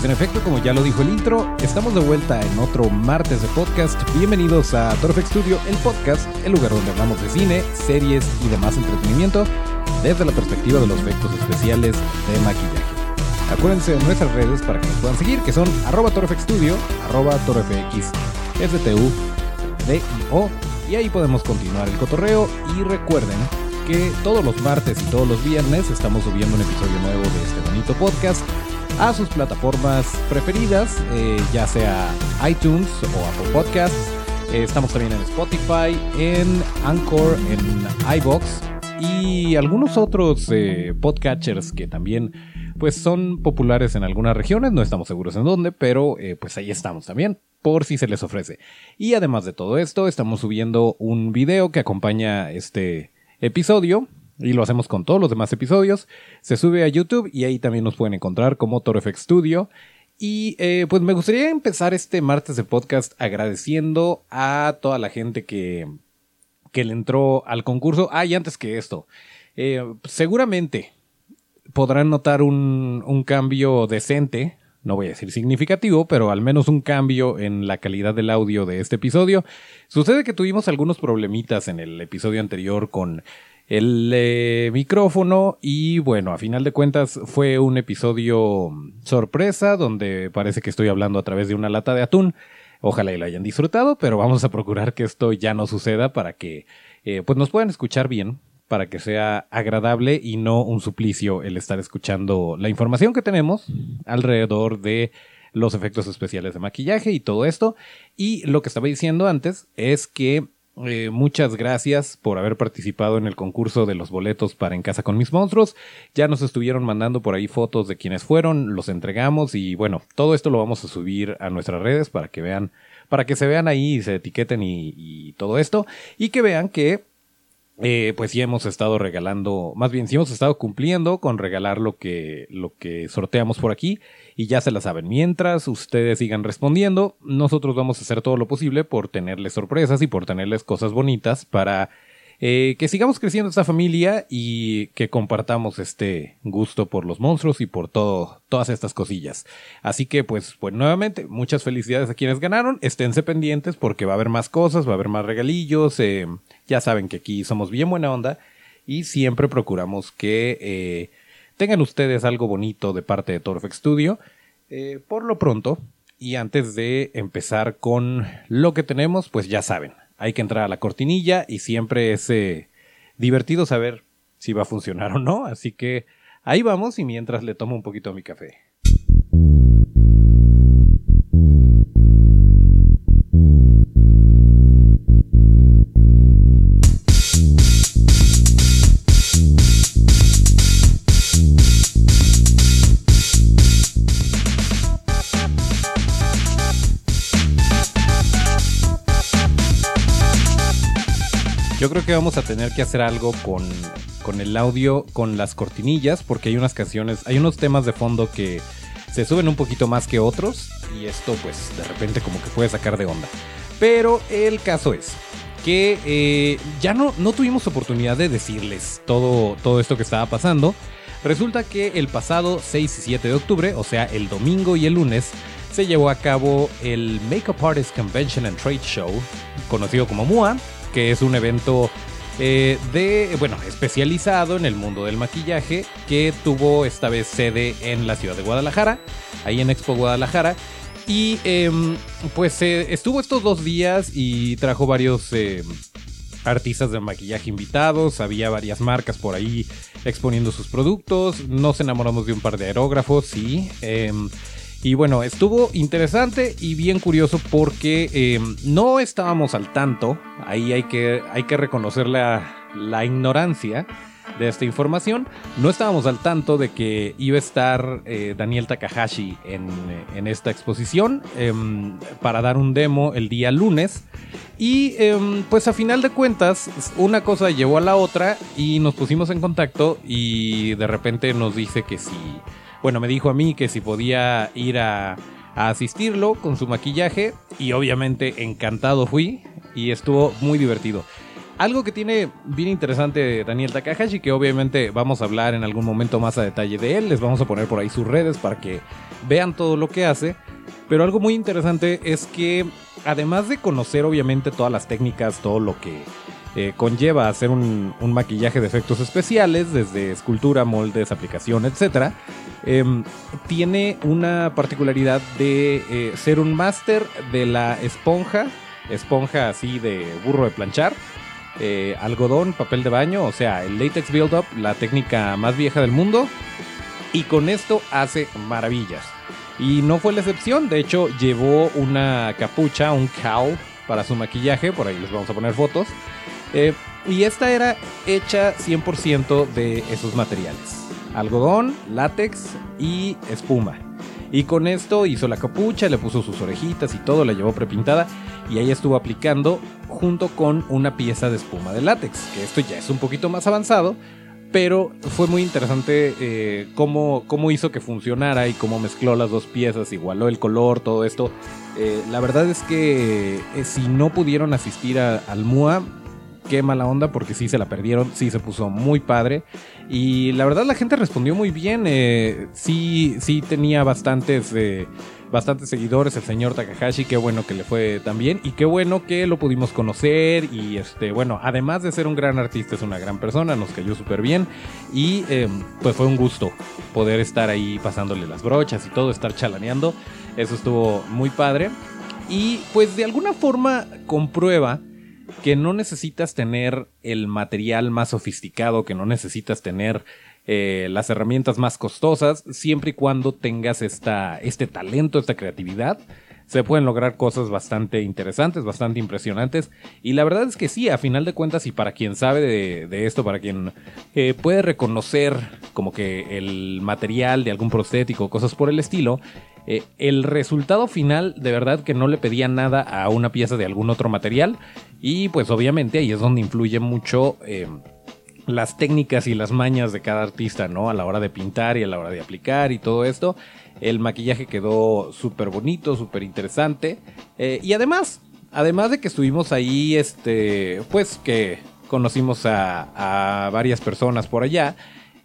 Pues en efecto, como ya lo dijo el intro, estamos de vuelta en otro martes de podcast. Bienvenidos a Torfex Studio, el podcast, el lugar donde hablamos de cine, series y demás entretenimiento desde la perspectiva de los efectos especiales de maquillaje. Acuérdense de nuestras redes para que nos puedan seguir, que son arroba Studio, arroba torfx, y ahí podemos continuar el cotorreo. Y recuerden que todos los martes y todos los viernes estamos subiendo un episodio nuevo de este bonito podcast a sus plataformas preferidas, eh, ya sea iTunes o Apple Podcasts. Eh, estamos también en Spotify, en Anchor, en iBox y algunos otros eh, podcatchers que también pues son populares en algunas regiones, no estamos seguros en dónde, pero pues ahí estamos también, por si se les ofrece. Y además de todo esto, estamos subiendo un video que acompaña este episodio, y lo hacemos con todos los demás episodios. Se sube a YouTube y ahí también nos pueden encontrar como ToroFX Studio. Y eh, pues me gustaría empezar este martes de podcast agradeciendo a toda la gente que, que le entró al concurso. Ah, y antes que esto, eh, seguramente podrán notar un, un cambio decente no voy a decir significativo, pero al menos un cambio en la calidad del audio de este episodio. Sucede que tuvimos algunos problemitas en el episodio anterior con el eh, micrófono y bueno, a final de cuentas fue un episodio sorpresa donde parece que estoy hablando a través de una lata de atún. Ojalá y lo hayan disfrutado, pero vamos a procurar que esto ya no suceda para que eh, pues nos puedan escuchar bien, para que sea agradable y no un suplicio el estar escuchando la información que tenemos alrededor de los efectos especiales de maquillaje y todo esto. Y lo que estaba diciendo antes es que eh, muchas gracias por haber participado en el concurso de los boletos para En Casa con mis monstruos. Ya nos estuvieron mandando por ahí fotos de quienes fueron, los entregamos y bueno, todo esto lo vamos a subir a nuestras redes para que vean, para que se vean ahí y se etiqueten y todo esto y que vean que eh, pues sí hemos estado regalando, más bien sí hemos estado cumpliendo con regalar lo que, lo que sorteamos por aquí y ya se la saben. Mientras ustedes sigan respondiendo, nosotros vamos a hacer todo lo posible por tenerles sorpresas y por tenerles cosas bonitas para eh, que sigamos creciendo esta familia y que compartamos este gusto por los monstruos y por todas estas cosillas. Así que pues, pues nuevamente, muchas felicidades a quienes ganaron. Esténse pendientes porque va a haber más cosas, va a haber más regalillos. Eh, ya saben que aquí somos bien buena onda y siempre procuramos que eh, tengan ustedes algo bonito de parte de Torfex Studio. por lo pronto, y antes de empezar con lo que tenemos, pues ya saben, hay que entrar a la cortinilla y siempre es eh, divertido saber si va a funcionar o no. Así que ahí vamos y mientras le tomo un poquito mi café. Creo que vamos a tener que hacer algo con, con el audio, con las cortinillas, porque hay unas canciones, hay unos temas de fondo que se suben un poquito más que otros y esto pues de repente como que puede sacar de onda. Pero el caso es que eh, ya no, no tuvimos oportunidad de decirles todo, todo esto que estaba pasando. Resulta que el pasado 6 y 7 de octubre, o sea el domingo y el lunes, se llevó a cabo el Makeup Artist Convention and Trade Show, conocido como MUA, que es un evento eh, de, bueno, especializado en el mundo del maquillaje, que tuvo esta vez sede en la ciudad de Guadalajara, ahí en Expo Guadalajara. Y em, pues eh, estuvo estos dos días y trajo varios em, artistas de maquillaje invitados, había varias marcas por ahí exponiendo sus productos, nos enamoramos de un par de aerógrafos, sí. Y bueno, estuvo interesante y bien curioso porque em, no estábamos al tanto, ahí hay que, hay que reconocer la, ignorancia de esta información. No estábamos al tanto de que iba a estar eh, Daniel Takahashi en, en esta exposición em, para dar un demo el día lunes. Y em, pues a final de cuentas, una cosa llevó a la otra y nos pusimos en contacto y de repente nos dice que si, bueno, me dijo a mí que si podía ir a, asistirlo con su maquillaje y obviamente encantado fui y estuvo muy divertido. Algo que tiene bien interesante Daniel Takahashi, que obviamente vamos a hablar en algún momento más a detalle de él, les vamos a poner por ahí sus redes para que vean todo lo que hace. Pero algo muy interesante es que además de conocer obviamente todas las técnicas, todo lo que eh, conlleva hacer un, maquillaje de efectos especiales, desde escultura, moldes, aplicación, etc., em, tiene una particularidad de eh, ser un máster de la esponja, esponja así de burro de planchar, eh, algodón, papel de baño, o sea, el latex build-up, la técnica más vieja del mundo, y con esto hace maravillas. Y no fue la excepción, de hecho llevó una capucha, un cowl para su maquillaje, por ahí les vamos a poner fotos. Eh, y esta era hecha 100% de esos materiales. Algodón, látex y espuma. Y con esto hizo la capucha, le puso sus orejitas y todo, la llevó prepintada y ahí estuvo aplicando junto con una pieza de espuma de látex, que esto ya es un poquito más avanzado, pero fue muy interesante eh, cómo, cómo, hizo que funcionara y cómo mezcló las dos piezas, igualó el color, todo esto. Eh, la verdad es que si no pudieron asistir al MUA, qué mala onda porque sí se la perdieron, sí se puso muy padre. Y la verdad la gente respondió muy bien, sí, sí tenía bastantes bastantes seguidores el señor Takahashi, qué bueno que le fue tan bien y qué bueno que lo pudimos conocer y este, bueno, además de ser un gran artista es una gran persona, nos cayó súper bien y em, pues fue un gusto poder estar ahí pasándole las brochas y todo, estar chalaneando, eso estuvo muy padre y pues de alguna forma comprueba que no necesitas tener el material más sofisticado, que no necesitas tener eh, las herramientas más costosas, siempre y cuando tengas esta, este talento, esta creatividad. Se pueden lograr cosas bastante interesantes, bastante impresionantes. Y la verdad es que sí, a final de cuentas, y para quien sabe de, esto, para quien eh, puede reconocer como que el material de algún prostético, cosas por el estilo, eh, el resultado final de verdad que no le pedía nada a una pieza de algún otro material. Y pues obviamente ahí es donde influye mucho las técnicas y las mañas de cada artista, ¿no? A la hora de pintar y a la hora de aplicar y todo esto. El maquillaje quedó súper bonito, súper interesante. Eh, y además, además de que estuvimos ahí, este, pues que conocimos a varias personas por allá.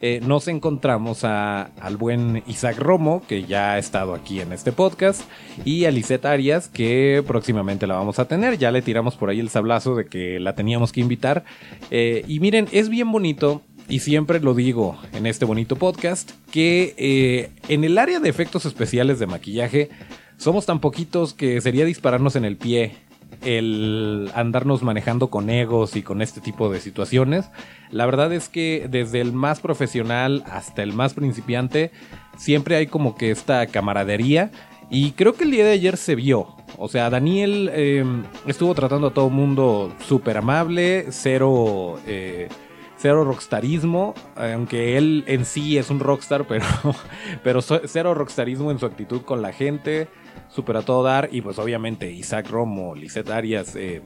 Eh, nos encontramos al buen Isaac Romo, que ya ha estado aquí en este podcast, y a Lisette Arias, que próximamente la vamos a tener. Ya le tiramos por ahí el sablazo de que la teníamos que invitar. Eh, y miren, es bien bonito. Y siempre lo digo en este bonito podcast, que eh, en el área de efectos especiales de maquillaje somos tan poquitos que sería dispararnos en el pie el andarnos manejando con egos y con este tipo de situaciones. La verdad es que desde el más profesional hasta el más principiante, siempre hay como que esta camaradería. Y creo que el día de ayer se vio. O sea, Daniel em, estuvo tratando a todo mundo súper amable, cero, eh, cero rockstarismo, aunque él en sí es un rockstar, pero, pero cero rockstarismo en su actitud con la gente súper a todo dar. Y pues obviamente Isaac Romo, Lisette Arias, eh,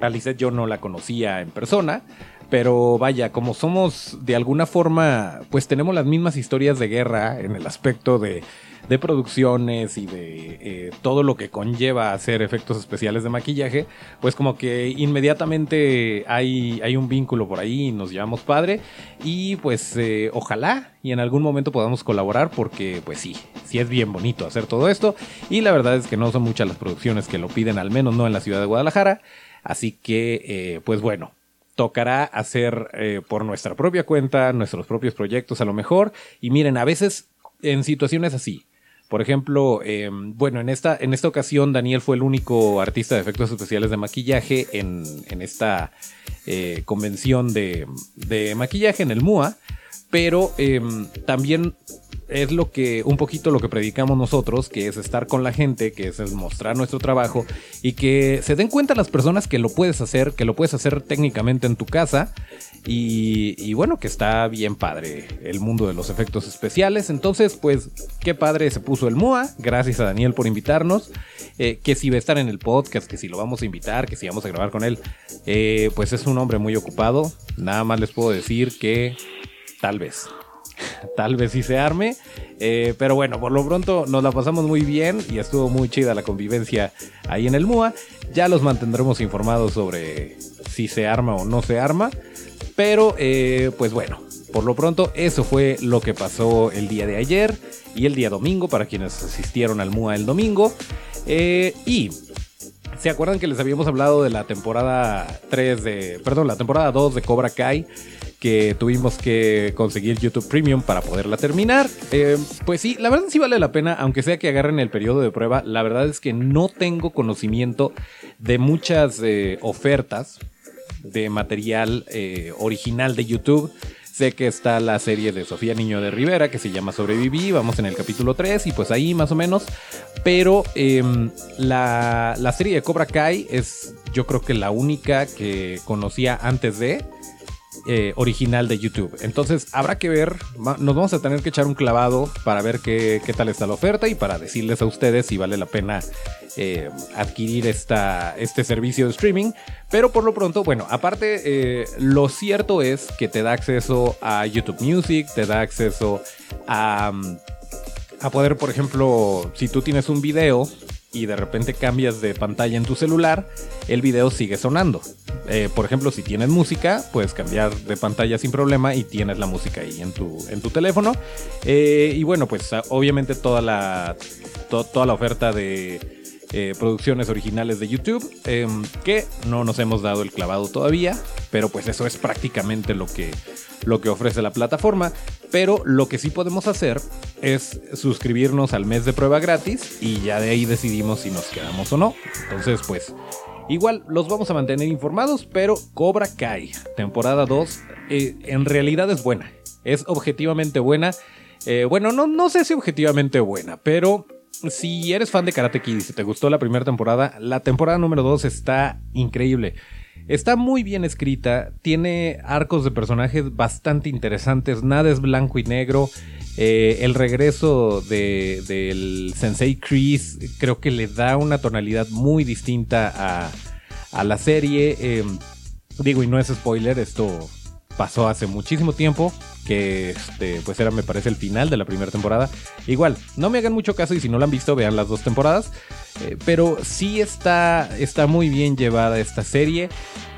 a Lisette yo no la conocía en persona. Pero vaya, como somos de alguna forma, pues tenemos las mismas historias de guerra en el aspecto de de producciones y de eh, todo lo que conlleva hacer efectos especiales de maquillaje, pues como que inmediatamente hay, hay un vínculo por ahí y nos llevamos padre. Y pues eh, ojalá y en algún momento podamos colaborar porque pues sí, sí es bien bonito hacer todo esto. Y la verdad es que no son muchas las producciones que lo piden, al menos no en la ciudad de Guadalajara, así que eh, pues bueno, tocará hacer por nuestra propia cuenta, nuestros propios proyectos a lo mejor. Y miren, a veces en situaciones así, por ejemplo, em, bueno, en esta, en esta ocasión Daniel fue el único artista de efectos especiales de maquillaje en, esta eh, convención de, maquillaje en el MUA, pero em, también es lo que, un poquito lo que predicamos nosotros, que es estar con la gente, que es mostrar nuestro trabajo y que se den cuenta las personas que lo puedes hacer, que lo puedes hacer técnicamente en tu casa y, bueno, que está bien padre el mundo de los efectos especiales. Entonces, pues, qué padre se puso el MUA. Gracias a Daniel por invitarnos. Eh, que si va a estar en el podcast, que si lo vamos a invitar, que si vamos a grabar con él. Eh, pues es un hombre muy ocupado. Nada más les puedo decir que tal vez. Tal vez sí se arme. Eh, pero bueno, por lo pronto nos la pasamos muy bien y estuvo muy chida la convivencia ahí en el MUA. Ya los mantendremos informados sobre si se arma o no se arma. Pero, eh, pues bueno, por lo pronto eso fue lo que pasó el día de ayer y el día domingo para quienes asistieron al MUA el domingo. Eh, y ¿Se acuerdan que les habíamos hablado de la temporada 3 de. Perdón, la temporada 2 de Cobra Kai? Que tuvimos que conseguir YouTube Premium para poderla terminar. Eh, pues sí, la verdad sí vale la pena, aunque sea que agarren el periodo de prueba. La verdad es que no tengo conocimiento de muchas ofertas de material eh, original de YouTube. Sé que está la serie de Sofía Niño de Rivera que se llama Sobreviví, vamos en el capítulo 3 y pues ahí más o menos. Pero em, la, la serie de Cobra Kai es yo creo que la única que conocía antes de... Eh, original de YouTube. Entonces habrá que ver, nos vamos a tener que echar un clavado para ver qué, tal está la oferta y para decirles a ustedes si vale la pena eh, adquirir esta, este servicio de streaming. Pero por lo pronto, bueno, aparte, eh, lo cierto es que te da acceso a YouTube Music, te da acceso a, a poder, por ejemplo, si tú tienes un video y de repente cambias de pantalla en tu celular, el video sigue sonando. Eh, por ejemplo, si tienes música, puedes cambiar de pantalla sin problema y tienes la música ahí en tu, en tu teléfono. Eh, y bueno, pues obviamente toda la, toda la oferta de eh, producciones originales de YouTube, em, que no nos hemos dado el clavado todavía, pero pues eso es prácticamente lo que, lo que ofrece la plataforma. Pero lo que sí podemos hacer es suscribirnos al mes de prueba gratis y ya de ahí decidimos si nos quedamos o no. Entonces, pues, igual los vamos a mantener informados, pero Cobra Kai, temporada 2, eh, en realidad es buena. Es objetivamente buena. Eh, bueno, no, no sé si objetivamente buena, pero si eres fan de Karate Kid y si te gustó la primera temporada, la temporada número 2 está increíble. Está muy bien escrita, tiene arcos de personajes bastante interesantes, nada es blanco y negro. Eh, el regreso del Sensei Chris creo que le da una tonalidad muy distinta a, la serie. Em, digo, y no es spoiler, esto pasó hace muchísimo tiempo, que este, pues era me parece el final de la primera temporada. Igual, no me hagan mucho caso y si no la han visto, vean las dos temporadas. Eh, pero sí está, está muy bien llevada esta serie.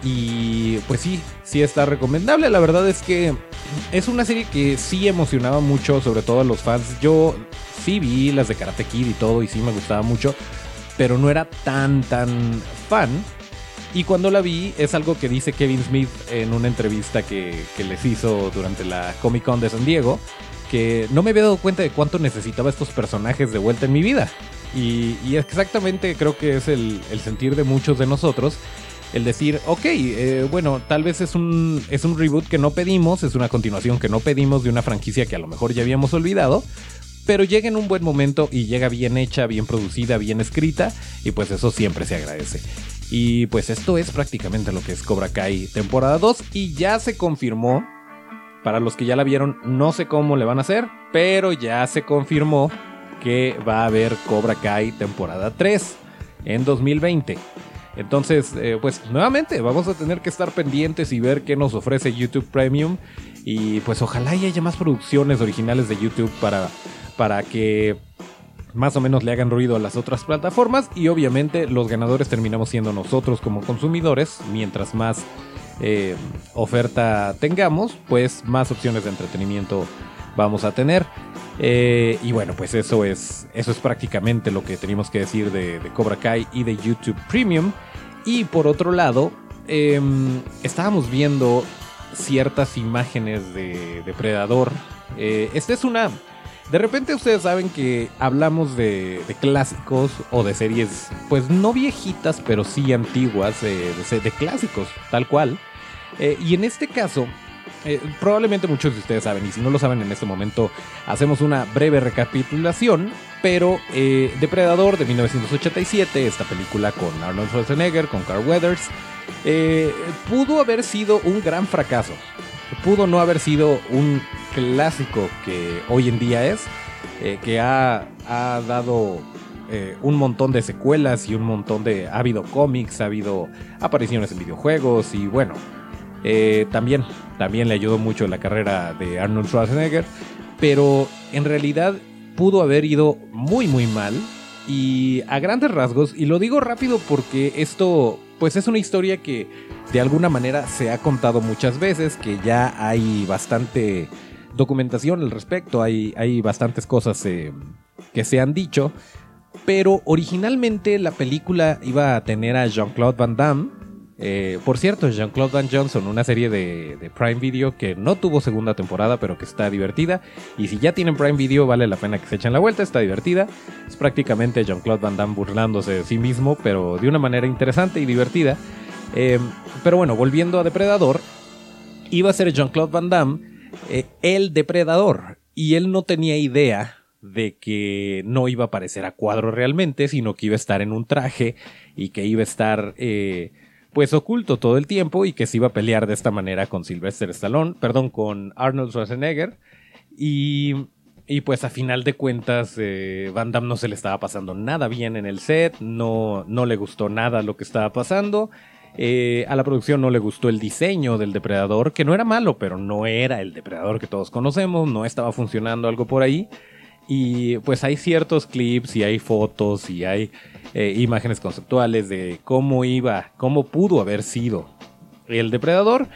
Y pues sí, sí está recomendable. La verdad es que es una serie que sí emocionaba mucho, sobre todo a los fans. Yo sí vi las de Karate Kid y todo, y sí me gustaba mucho. Pero no era tan, tan fan. Y cuando la vi, es algo que dice Kevin Smith en una entrevista que, que les hizo durante la Comic Con de San Diego, que no me había dado cuenta de cuánto necesitaba estos personajes de vuelta en mi vida. Y, exactamente creo que es el, sentir de muchos de nosotros. El decir, ok, eh, bueno, tal vez es un, es un reboot que no pedimos, es una continuación que no pedimos de una franquicia que a lo mejor ya habíamos olvidado, pero llega en un buen momento y llega bien hecha, bien producida, bien escrita, y pues eso siempre se agradece. Y pues esto es prácticamente lo que es Cobra Kai temporada 2 y ya se confirmó, para los que ya la vieron, no sé cómo le van a hacer, pero ya se confirmó que va a haber Cobra Kai temporada 3 en 2020. Entonces, eh, pues nuevamente vamos a tener que estar pendientes y ver qué nos ofrece YouTube Premium. Y pues ojalá y haya más producciones originales de YouTube para, para que más o menos le hagan ruido a las otras plataformas. Y obviamente los ganadores terminamos siendo nosotros como consumidores. Mientras más eh, oferta tengamos, pues más opciones de entretenimiento vamos a tener. Eh, y bueno, pues eso es, eso es prácticamente lo que teníamos que decir de, Cobra Kai y de YouTube Premium. Y por otro lado, em, estábamos viendo ciertas imágenes de Depredador. Eh, esta es una... De repente ustedes saben que hablamos de, clásicos o de series, pues no viejitas, pero sí antiguas, de, clásicos, tal cual. Eh, y en este caso, eh, probablemente muchos de ustedes saben, y si no lo saben en este momento, hacemos una breve recapitulación. Pero eh, Depredador de 1987, esta película con Arnold Schwarzenegger, con Carl Weathers, eh, pudo haber sido un gran fracaso. Pudo no haber sido un clásico que hoy en día es, que ha, ha dado un montón de secuelas y un montón de... Ha habido cómics, ha habido apariciones en videojuegos y bueno, eh, también, también le ayudó mucho la carrera de Arnold Schwarzenegger, pero en realidad pudo haber ido muy muy mal y a grandes rasgos, y lo digo rápido porque esto pues es una historia que de alguna manera se ha contado muchas veces, que ya hay bastante documentación al respecto, hay, hay bastantes cosas eh, que se han dicho, pero originalmente la película iba a tener a Jean-Claude Van Damme, eh, por cierto, Jean-Claude Van Johnson, una serie de, Prime Video que no tuvo segunda temporada, pero que está divertida. Y si ya tienen Prime Video, vale la pena que se echen la vuelta, está divertida. Es prácticamente Jean-Claude Van Damme burlándose de sí mismo, pero de una manera interesante y divertida. Em, pero bueno, volviendo a Depredador, iba a ser Jean-Claude Van Damme eh, el depredador. Y él no tenía idea de que no iba a aparecer a cuadro realmente, sino que iba a estar en un traje y que iba a estar... Eh, pues oculto todo el tiempo y que se iba a pelear de esta manera con Sylvester Stallone, perdón, con Arnold Schwarzenegger. Y, y pues a final de cuentas, eh, Van Damme no se le estaba pasando nada bien en el set, no, no le gustó nada lo que estaba pasando. Eh, a la producción no le gustó el diseño del depredador, que no era malo, pero no era el depredador que todos conocemos, no estaba funcionando algo por ahí. Y pues hay ciertos clips y hay fotos y hay eh, imágenes conceptuales de cómo iba, cómo pudo haber sido el depredador.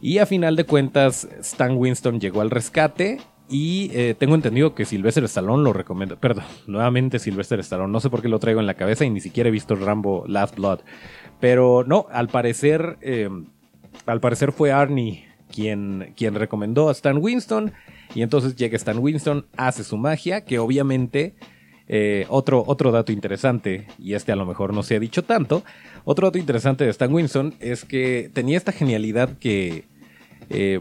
Y a final de cuentas, Stan Winston llegó al rescate. Y eh, tengo entendido que Sylvester Stallone lo recomienda. Perdón, nuevamente Sylvester Stallone. No sé por qué lo traigo en la cabeza y ni siquiera he visto Rambo Last Blood. Pero no, al parecer, eh, al parecer fue Arnie quien, quien recomendó a Stan Winston. Y entonces llega Stan Winston, hace su magia, que obviamente... Eh, otro, otro dato interesante, y este a lo mejor no se ha dicho tanto, otro dato interesante de Stan Winston es que tenía esta genialidad que, eh,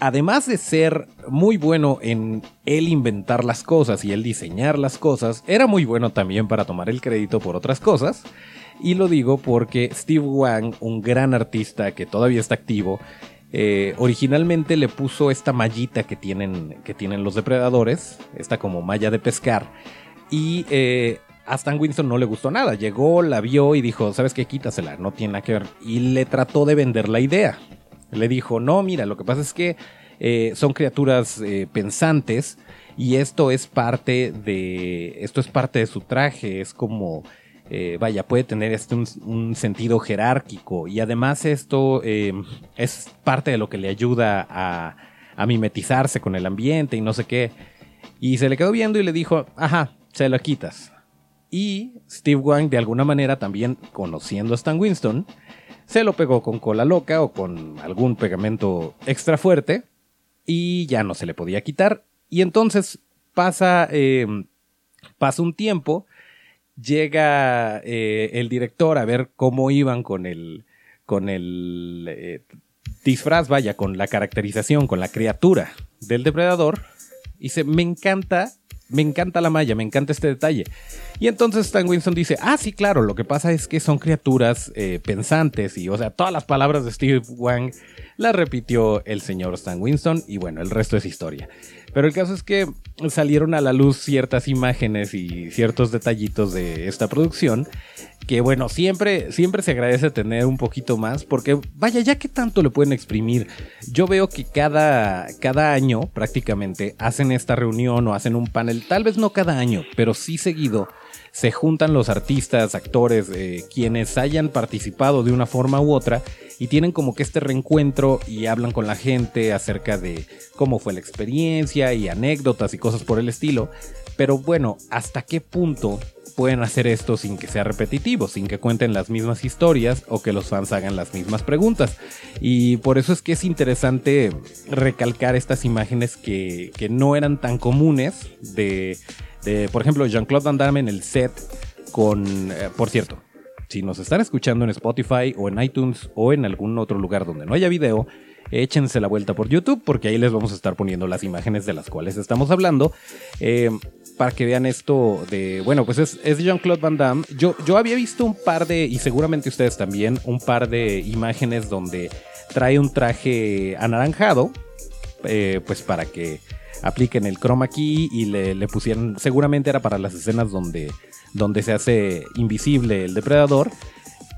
además de ser muy bueno en él inventar las cosas y él diseñar las cosas, era muy bueno también para tomar el crédito por otras cosas. Y lo digo porque Steve Wang, un gran artista que todavía está activo, eh, originalmente le puso esta mallita que tienen, que tienen los depredadores, esta como malla de pescar, y eh, a Stan Winston no le gustó nada. Llegó, la vio y dijo, ¿sabes qué? Quítasela, no tiene nada que ver. Y le trató de vender la idea. Le dijo, no, mira, lo que pasa es que eh, son criaturas pensantes y esto es parte de, esto es parte de su traje, es como eh, vaya, puede tener este un, sentido jerárquico y además esto eh, es parte de lo que le ayuda a, mimetizarse con el ambiente y no sé qué. Y se le quedó viendo y le dijo, ajá, se lo quitas. Y Steve Wang, de alguna manera, también conociendo a Stan Winston, se lo pegó con cola loca o con algún pegamento extra fuerte y ya no se le podía quitar. Y entonces pasa, eh, pasa un tiempo llega eh, el director a ver cómo iban con el, con el eh, disfraz, vaya, con la caracterización, con la criatura del depredador. Y dice, me encanta, me encanta la malla, me encanta este detalle. Y entonces Stan Winston dice, ah, sí, claro, lo que pasa es que son criaturas eh, pensantes y, o sea, todas las palabras de Steve Wang las repitió el señor Stan Winston y bueno, el resto es historia. Pero el caso es que salieron a la luz ciertas imágenes y ciertos detallitos de esta producción que bueno, siempre, siempre se agradece tener un poquito más porque vaya, ya que tanto le pueden exprimir, yo veo que cada, cada año prácticamente hacen esta reunión o hacen un panel, tal vez no cada año, pero sí seguido, se juntan los artistas, actores, eh, quienes hayan participado de una forma u otra y tienen como que este reencuentro y hablan con la gente acerca de cómo fue la experiencia y anécdotas y cosas por el estilo. Pero bueno, ¿hasta qué punto pueden hacer esto sin que sea repetitivo, sin que cuenten las mismas historias o que los fans hagan las mismas preguntas? Y por eso es que es interesante recalcar estas imágenes que, no eran tan comunes de, por ejemplo, Jean-Claude Van Damme en el set con, eh, por cierto, si nos están escuchando en Spotify o en iTunes o en algún otro lugar donde no haya video, échense la vuelta por YouTube porque ahí les vamos a estar poniendo las imágenes de las cuales estamos hablando. Eh, para que vean esto de, bueno, pues es, es Jean-Claude Van Damme. Yo, yo había visto un par de, y seguramente ustedes también, un par de imágenes donde trae un traje anaranjado, eh, pues para que apliquen el chroma key y le, le, pusieran, seguramente era para las escenas donde, donde se hace invisible el depredador.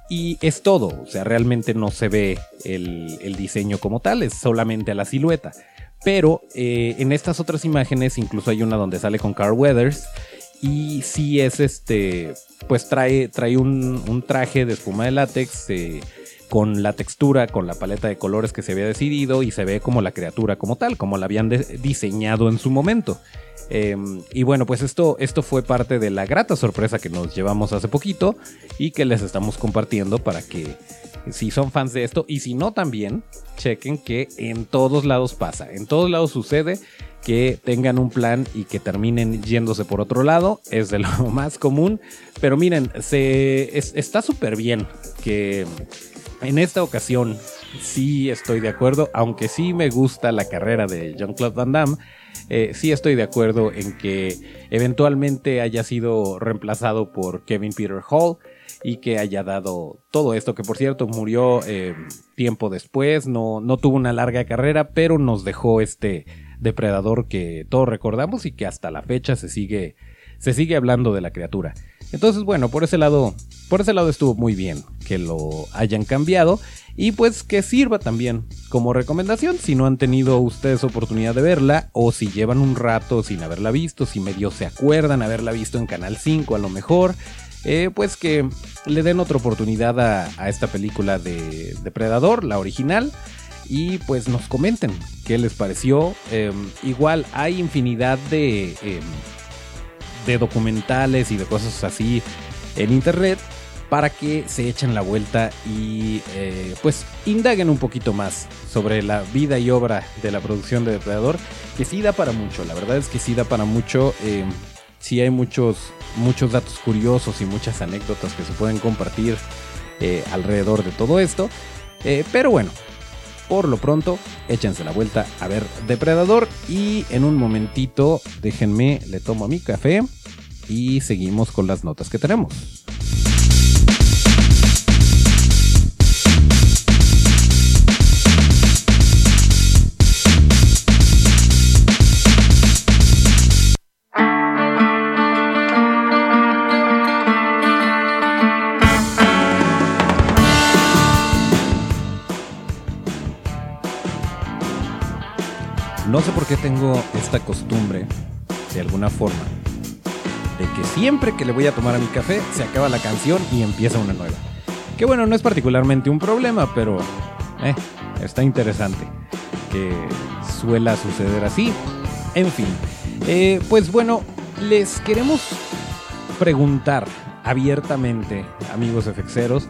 Y es todo, o sea, realmente no se ve el, el diseño como tal, es solamente a la silueta. Pero eh, en estas otras imágenes, incluso hay una donde sale con Carl Weathers. Y sí es este, pues trae, trae un, un traje de espuma de látex eh, con la textura, con la paleta de colores que se había decidido y se ve como la criatura como tal, como la habían diseñado en su momento. Eh, y bueno, pues esto, esto fue parte de la grata sorpresa que nos llevamos hace poquito y que les estamos compartiendo para que si son fans de esto y si no también, chequen que en todos lados pasa, en todos lados sucede que tengan un plan y que terminen yéndose por otro lado, es de lo más común, pero miren, se, es, está súper bien que en esta ocasión sí estoy de acuerdo, aunque sí me gusta la carrera de Jean-Claude Van Damme, eh, sí estoy de acuerdo en que eventualmente haya sido reemplazado por Kevin Peter Hall y que haya dado todo esto, que por cierto murió eh, tiempo después, no, no tuvo una larga carrera, pero nos dejó este depredador que todos recordamos y que hasta la fecha se sigue, se sigue hablando de la criatura. Entonces, bueno, por ese lado, por ese lado estuvo muy bien que lo hayan cambiado y pues que sirva también como recomendación si no han tenido ustedes oportunidad de verla o si llevan un rato sin haberla visto, si medio se acuerdan haberla visto en Canal 5 a lo mejor, eh, pues que le den otra oportunidad a, esta película de Depredador, la original. Y pues nos comenten qué les pareció. Eh, igual hay infinidad de, eh, de documentales y de cosas así en internet para que se echen la vuelta y eh, pues indaguen un poquito más sobre la vida y obra de la producción de Depredador, que sí da para mucho, la verdad es que sí da para mucho, eh, sí hay muchos, muchos datos curiosos y muchas anécdotas que se pueden compartir eh, alrededor de todo esto, eh, pero bueno. Por lo pronto, échense la vuelta a ver Depredador y en un momentito déjenme, le tomo mi café y seguimos con las notas que tenemos. No sé por qué tengo esta costumbre, de alguna forma, de que siempre que le voy a tomar a mi café se acaba la canción y empieza una nueva. Que bueno, no es particularmente un problema, pero eh, está interesante que suela suceder así. En fin, eh, pues bueno, les queremos preguntar abiertamente, amigos FXeros,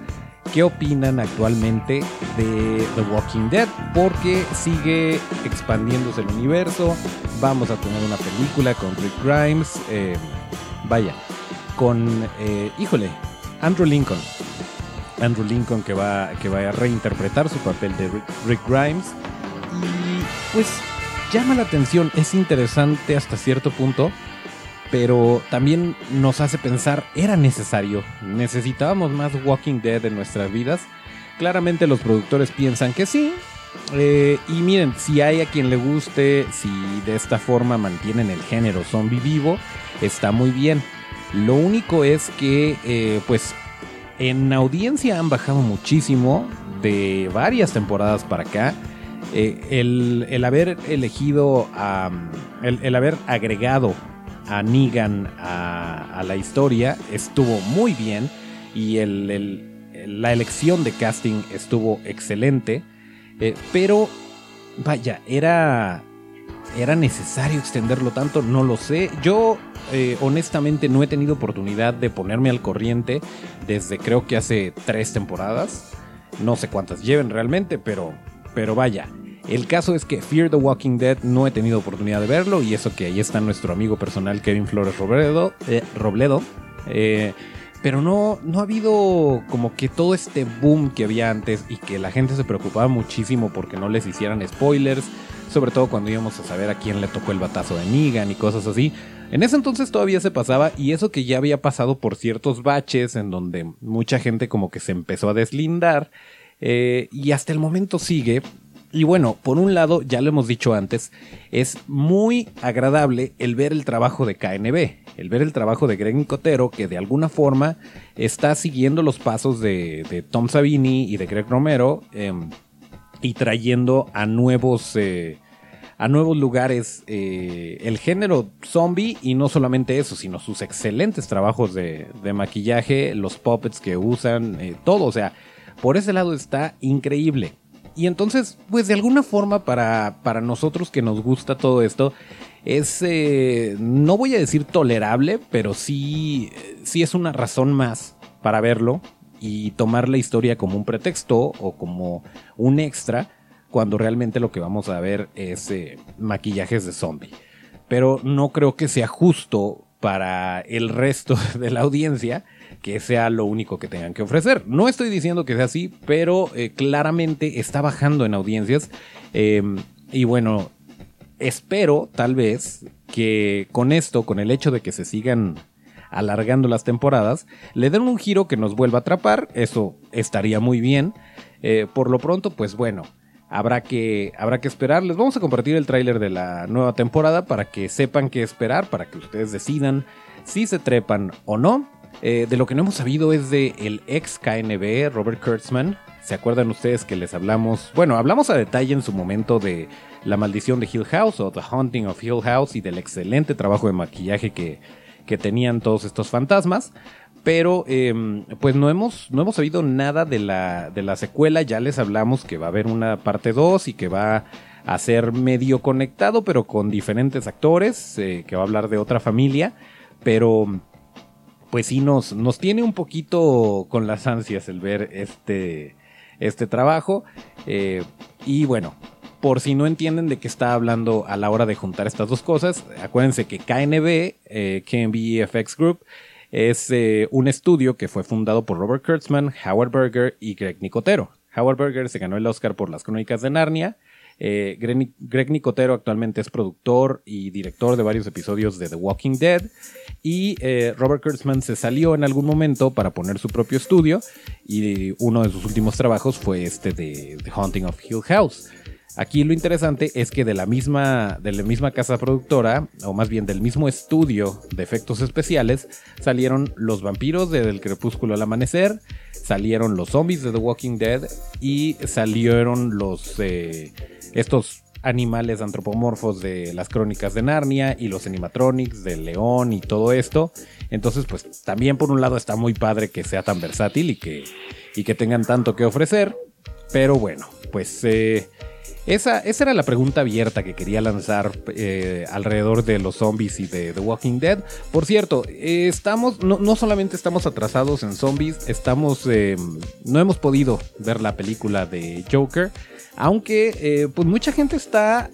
qué opinan actualmente de The Walking Dead, porque sigue expandiéndose el universo. Vamos a tener una película con Rick Grimes, eh, vaya, con, eh, híjole, Andrew Lincoln. Andrew Lincoln que va, que va a reinterpretar su papel de Rick, Rick Grimes. Y pues llama la atención, es interesante hasta cierto punto pero también nos hace pensar, era necesario, necesitábamos más Walking Dead en nuestras vidas. Claramente los productores piensan que sí. Eh, y miren, si hay a quien le guste, si de esta forma mantienen el género zombie vivo, está muy bien. Lo único es que, eh, pues, en audiencia han bajado muchísimo de varias temporadas para acá. Eh, el, el, haber elegido, el, el haber agregado a Negan a, la historia estuvo muy bien y el, la elección de casting estuvo excelente, eh, pero vaya, era, era necesario extenderlo tanto, no lo sé. Yo eh, honestamente no he tenido oportunidad de ponerme al corriente desde creo que hace tres temporadas. No sé cuántas lleven realmente, pero, pero vaya, el caso es que Fear the Walking Dead no he tenido oportunidad de verlo y eso que ahí está nuestro amigo personal Kevin Flores Robledo. Eh, Robledo eh, pero no, no ha habido como que todo este boom que había antes y que la gente se preocupaba muchísimo porque no les hicieran spoilers, sobre todo cuando íbamos a saber a quién le tocó el batazo de Negan y cosas así. En ese entonces todavía se pasaba y eso que ya había pasado por ciertos baches en donde mucha gente como que se empezó a deslindar eh, y hasta el momento sigue, y bueno, por un lado, ya lo hemos dicho antes, es muy agradable el ver el trabajo de KNB, el ver el trabajo de Greg Nicotero, que de alguna forma está siguiendo los pasos de, Tom Savini y de Greg Romero em, y trayendo a nuevos... Eh, a nuevos lugares eh, el género zombie y no solamente eso, sino sus excelentes trabajos de, maquillaje, los puppets que usan, eh, todo, o sea, por ese lado está increíble. Y entonces, pues de alguna forma para, para nosotros que nos gusta todo esto, es, eh, no voy a decir tolerable, pero sí, sí es una razón más para verlo y tomar la historia como un pretexto o como un extra cuando realmente lo que vamos a ver es eh, maquillajes de zombie. Pero no creo que sea justo para el resto de la audiencia que sea lo único que tengan que ofrecer. No estoy diciendo que sea así, pero eh, claramente está bajando en audiencias. Em, y bueno, espero tal vez que con esto, con el hecho de que se sigan alargando las temporadas, le den un giro que nos vuelva a atrapar. Eso estaría muy bien. Eh, por lo pronto, pues bueno, habrá que, habrá que esperar. Les vamos a compartir el tráiler de la nueva temporada para que sepan qué esperar, para que ustedes decidan si se trepan o no. Eh, de lo que no hemos sabido es de el ex KNB, Robert Kurtzman. ¿Se acuerdan ustedes que les hablamos? Bueno, hablamos a detalle en su momento de La maldición de Hill House o The Haunting of Hill House y del excelente trabajo de maquillaje que, que tenían todos estos fantasmas. Pero em, pues no hemos, no hemos sabido nada de la, de la secuela. Ya les hablamos que va a haber una parte 2 y que va a ser medio conectado, pero con diferentes actores, eh, que va a hablar de otra familia. Pero pues sí nos, nos tiene un poquito con las ansias el ver este, este trabajo. Eh, y bueno, por si no entienden de qué está hablando a la hora de juntar estas dos cosas, acuérdense que KNB, eh, KNB FX Group, es eh, un estudio que fue fundado por Robert Kurtzman, Howard Berger y Greg Nicotero. Howard Berger se ganó el Oscar por las crónicas de Narnia eh, Greg, Nicotero actualmente es productor y director de varios episodios de The Walking Dead. Y eh, Robert Kurtzman se salió en algún momento para poner su propio estudio. Y uno de sus últimos trabajos fue este de The Haunting of Hill House. Aquí lo interesante es que de la misma, de la misma casa productora, o más bien del mismo estudio de efectos especiales, salieron los vampiros de Del Crepúsculo al Amanecer, salieron los zombies de The Walking Dead y salieron los eh, estos animales antropomorfos de las crónicas de Narnia y los animatronics del león y todo esto. Entonces, pues también por un lado está muy padre que sea tan versátil y que, y que tengan tanto que ofrecer. Pero bueno, pues eh, esa, esa, era la pregunta abierta que quería lanzar eh, alrededor de los zombies y de The Walking Dead. Por cierto, estamos, no, solamente estamos atrasados en zombies, estamos, em, no hemos podido ver la película de Joker. Aunque, eh, pues mucha gente está.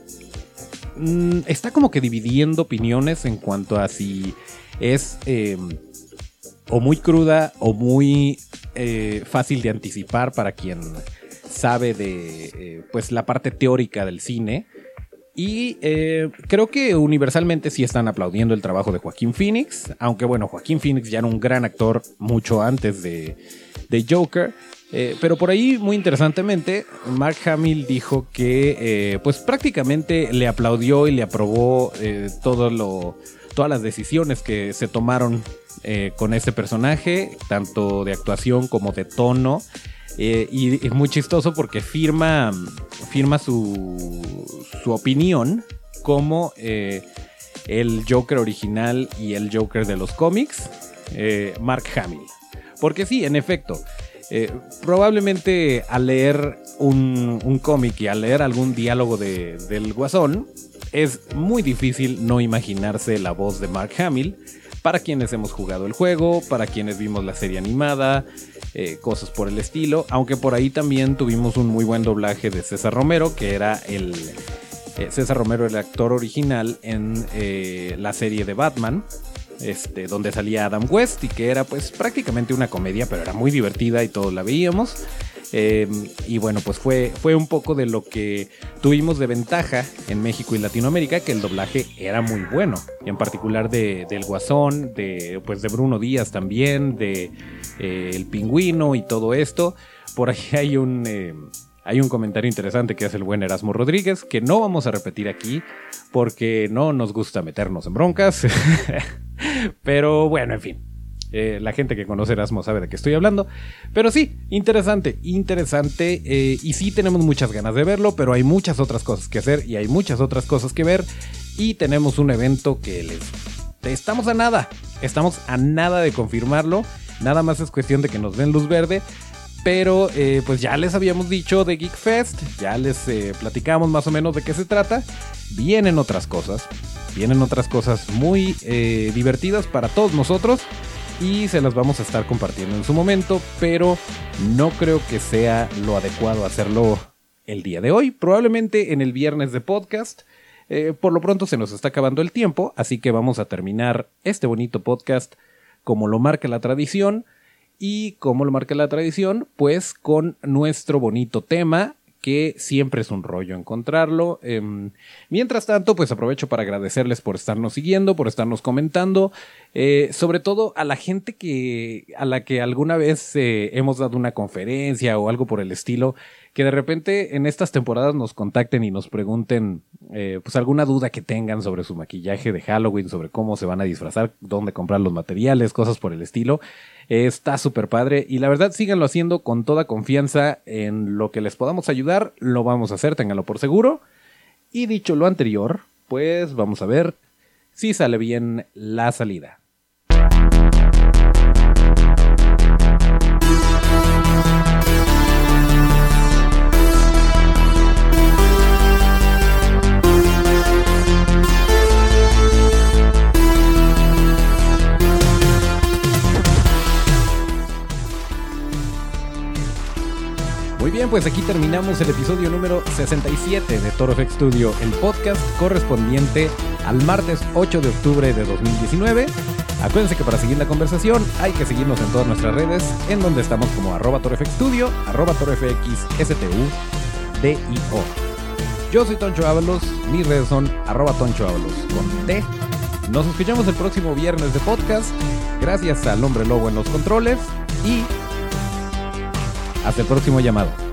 Mm, está como que dividiendo opiniones en cuanto a si es em, o muy cruda o muy eh, fácil de anticipar para quien sabe de eh, pues la parte teórica del cine. Y creo que universalmente sí están aplaudiendo el trabajo de Joaquín Phoenix, aunque bueno, Joaquín Phoenix ya era un gran actor mucho antes de, de Joker. Eh, pero por ahí, muy interesantemente, Mark Hamill dijo que eh, pues prácticamente le aplaudió y le aprobó eh, todo lo, todas las decisiones que se tomaron con ese personaje, tanto de actuación como de tono. Y es muy chistoso porque firma, firma su, su opinión como el Joker original y el Joker de los cómics, Mark Hamill. Porque sí, en efecto, eh, probablemente al leer un, cómic y al leer algún diálogo de, del guasón, es muy difícil no imaginarse la voz de Mark Hamill. Para quienes hemos jugado el juego, para quienes vimos la serie animada, eh, cosas por el estilo. Aunque por ahí también tuvimos un muy buen doblaje de César Romero, que era el. Eh, César Romero, el actor original en la serie de Batman. este, donde salía Adam West y que era pues prácticamente una comedia, pero era muy divertida y todos la veíamos. Em, y bueno, pues fue, fue un poco de lo que tuvimos de ventaja en México y Latinoamérica, que el doblaje era muy bueno. Y en particular de, del Guasón, de, pues de Bruno Díaz también, de eh, El Pingüino y todo esto. Por ahí hay un... Em, hay un comentario interesante que hace el buen Erasmo Rodríguez, que no vamos a repetir aquí porque no nos gusta meternos en broncas. Pero bueno, en fin, eh, la gente que conoce Erasmo sabe de qué estoy hablando. Pero sí, interesante, interesante. Eh, y sí tenemos muchas ganas de verlo, pero hay muchas otras cosas que hacer y hay muchas otras cosas que ver. Y tenemos un evento que les... Estamos a nada, estamos a nada de confirmarlo. Nada más es cuestión de que nos den luz verde. Pero eh, pues ya les habíamos dicho de Geek Fest, ya les platicamos más o menos de qué se trata. Vienen otras cosas, vienen otras cosas muy divertidas para todos nosotros y se las vamos a estar compartiendo en su momento, pero no creo que sea lo adecuado hacerlo el día de hoy, probablemente en el viernes de podcast. Eh, por lo pronto se nos está acabando el tiempo, así que vamos a terminar este bonito podcast como lo marca la tradición. Y como lo marca la tradición, pues con nuestro bonito tema, que siempre es un rollo encontrarlo. Em, mientras tanto, pues aprovecho para agradecerles por estarnos siguiendo, por estarnos comentando, eh, sobre todo a la gente que a la que alguna vez eh, hemos dado una conferencia o algo por el estilo, que de repente en estas temporadas nos contacten y nos pregunten eh, pues alguna duda que tengan sobre su maquillaje de Halloween, sobre cómo se van a disfrazar, dónde comprar los materiales, cosas por el estilo. Está súper padre y la verdad síganlo haciendo con toda confianza en lo que les podamos ayudar, lo vamos a hacer, ténganlo por seguro. Y dicho lo anterior, pues vamos a ver si sale bien la salida. Bien, pues aquí terminamos el episodio número 67 de Toro FX Studio, el podcast correspondiente al martes 8 de octubre de 2019. Acuérdense que para seguir la conversación hay que seguirnos en todas nuestras redes, en donde estamos como arroba FX Studio, arroba Yo soy Toncho Ábalos, mis redes son arroba Toncho Ábalos con T. Nos escuchamos el próximo viernes de podcast. Gracias al hombre lobo en los controles y hasta el próximo llamado.